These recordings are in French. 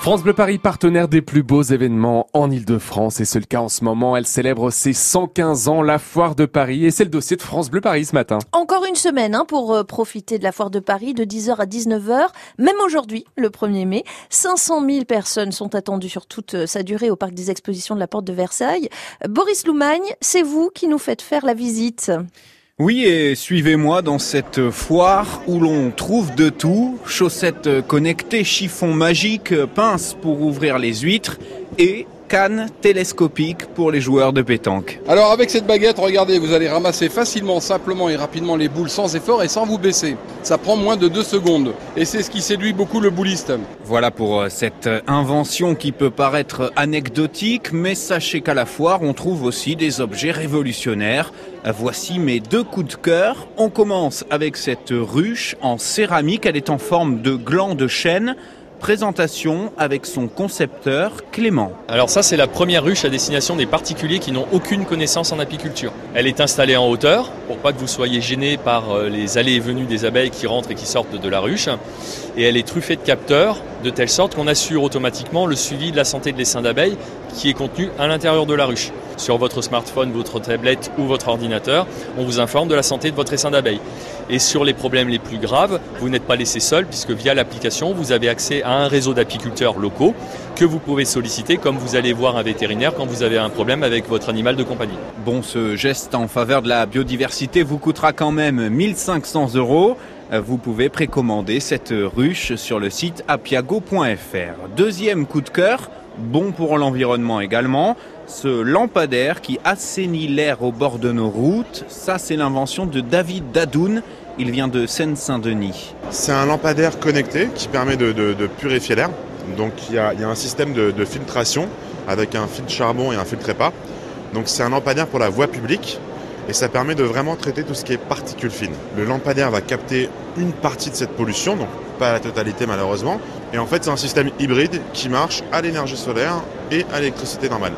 France Bleu Paris, partenaire des plus beaux événements en Ile-de-France. Et c'est le cas en ce moment. Elle célèbre ses 115 ans, la foire de Paris. Et c'est le dossier de France Bleu Paris ce matin. Encore une semaine hein, pour euh, profiter de la foire de Paris de 10h à 19h. Même aujourd'hui, le 1er mai, 500 000 personnes sont attendues sur toute euh, sa durée au parc des expositions de la Porte de Versailles. Boris Loumagne, c'est vous qui nous faites faire la visite. Oui, et suivez-moi dans cette foire où l'on trouve de tout. Chaussettes connectées, chiffons magiques, pinces pour ouvrir les huîtres et canne télescopique pour les joueurs de pétanque. Alors avec cette baguette, regardez, vous allez ramasser facilement, simplement et rapidement les boules sans effort et sans vous baisser. Ça prend moins de deux secondes. Et c'est ce qui séduit beaucoup le bouliste. Voilà pour euh, cette invention qui peut paraître anecdotique, mais sachez qu'à la foire, on trouve aussi des objets révolutionnaires. Voici mes deux coups de cœur. On commence avec cette ruche en céramique. Elle est en forme de gland de chêne. Présentation avec son concepteur Clément. Alors ça c'est la première ruche à destination des particuliers qui n'ont aucune connaissance en apiculture. Elle est installée en hauteur pour pas que vous soyez gêné par euh, les allées et venues des abeilles qui rentrent et qui sortent de la ruche. Et elle est truffée de capteurs de telle sorte qu'on assure automatiquement le suivi de la santé de l'essaim d'abeilles qui est contenu à l'intérieur de la ruche. Sur votre smartphone, votre tablette ou votre ordinateur, on vous informe de la santé de votre essaim d'abeilles. Et sur les problèmes les plus graves, vous n'êtes pas laissé seul puisque via l'application, vous avez accès à un réseau d'apiculteurs locaux que vous pouvez solliciter comme vous allez voir un vétérinaire quand vous avez un problème avec votre animal de compagnie. Bon, ce geste en faveur de la biodiversité vous coûtera quand même 1500 euros. Vous pouvez précommander cette ruche sur le site apiago.fr. Deuxième coup de cœur, bon pour l'environnement également, ce lampadaire qui assainit l'air au bord de nos routes. Ça, c'est l'invention de David Dadoun. Il vient de Seine-Saint-Denis. C'est un lampadaire connecté qui permet de, purifier l'air. Donc il y, a, un système de, filtration avec un fil de charbon et un filtre EPA. Donc c'est un lampadaire pour la voie publique et ça permet de vraiment traiter tout ce qui est particules fines. Le lampadaire va capter une partie de cette pollution, donc pas la totalité malheureusement. Et en fait c'est un système hybride qui marche à l'énergie solaire et à l'électricité normale.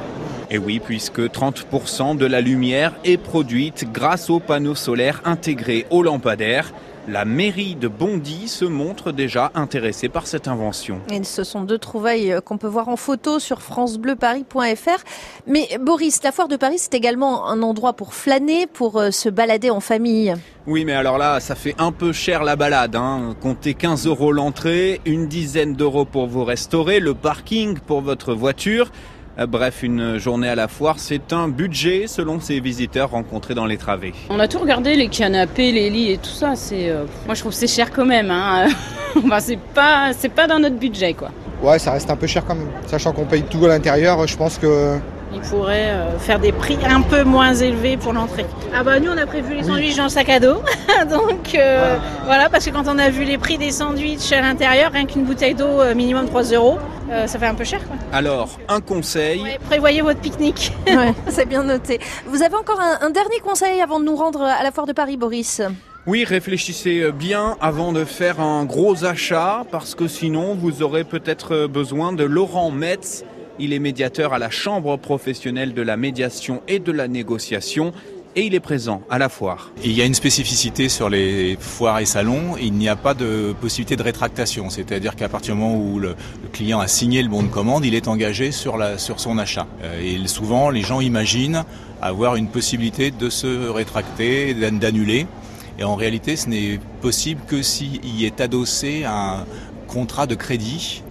Et oui, puisque 30% de la lumière est produite grâce aux panneaux solaires intégrés au lampadaire. La mairie de Bondy se montre déjà intéressée par cette invention. Et ce sont deux trouvailles qu'on peut voir en photo sur francebleuparis.fr. Mais Boris, la foire de Paris, c'est également un endroit pour flâner, pour euh, se balader en famille. Oui, mais alors là, ça fait un peu cher la balade. Hein. Comptez 15 euros l'entrée, une dizaine d'euros pour vous restaurer, le parking pour votre voiture. Euh, bref, une journée à la foire, c'est un budget selon ces visiteurs rencontrés dans les travées. On a tout regardé, les canapés, les lits et tout ça. C'est, euh, moi, je trouve c'est cher quand même. Hein. enfin, c'est pas, c'est pas dans notre budget, quoi. Ouais, ça reste un peu cher quand même. Sachant qu'on paye tout à l'intérieur, je pense que. Il pourrait euh, faire des prix un peu moins élevés pour l'entrée. Ah bah nous on a prévu les sandwichs oui. dans le sac à dos, donc euh, ah. voilà parce que quand on a vu les prix des sandwichs à l'intérieur, rien qu'une bouteille d'eau euh, minimum 3 euros, ça fait un peu cher. Quoi. Alors, un conseil. Ouais, prévoyez votre pique-nique. ouais, c'est bien noté. Vous avez encore un, un, dernier conseil avant de nous rendre à la foire de Paris, Boris? Oui, réfléchissez bien avant de faire un gros achat, parce que sinon vous aurez peut-être besoin de Laurent Metz. Il est médiateur à la Chambre professionnelle de la médiation et de la négociation et il est présent à la foire. Il y a une spécificité sur les foires et salons, il n'y a pas de possibilité de rétractation, c'est-à-dire qu'à partir du moment où le, client a signé le bon de commande, il est engagé sur, son achat. Et souvent, les gens imaginent avoir une possibilité de se rétracter, d'annuler. Et en réalité, ce n'est possible que s'il y est adossé un contrat de crédit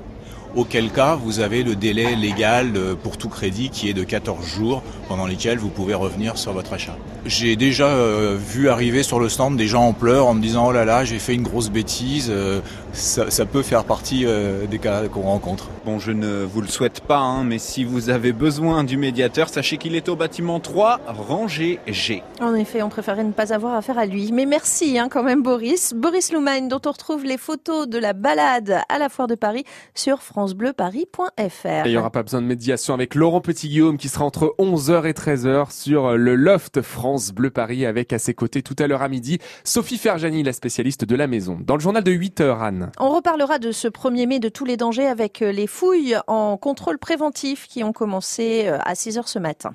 auquel cas vous avez le délai légal pour tout crédit qui est de 14 jours pendant lesquels vous pouvez revenir sur votre achat. J'ai déjà euh, vu arriver sur le stand des gens en pleurs en me disant oh là là j'ai fait une grosse bêtise, euh, ça, ça, peut faire partie euh, des cas qu'on rencontre. Bon je ne vous le souhaite pas hein, mais si vous avez besoin du médiateur sachez qu'il est au bâtiment 3 rangée G. En effet on préférait ne pas avoir affaire à lui mais merci hein, quand même Boris. Boris Loumagne dont on retrouve les photos de la balade à la foire de Paris sur francebleuparis.fr. Et il n'y aura pas besoin de médiation avec Laurent Petit-Guillaume qui sera entre 11h et 13h sur le Loft France Bleu Paris avec à ses côtés tout à l'heure à midi Sophie Ferjani, la spécialiste de la maison. Dans le journal de 8h, Anne. On reparlera de ce 1er mai de tous les dangers avec les fouilles en contrôle préventif qui ont commencé à 6h ce matin.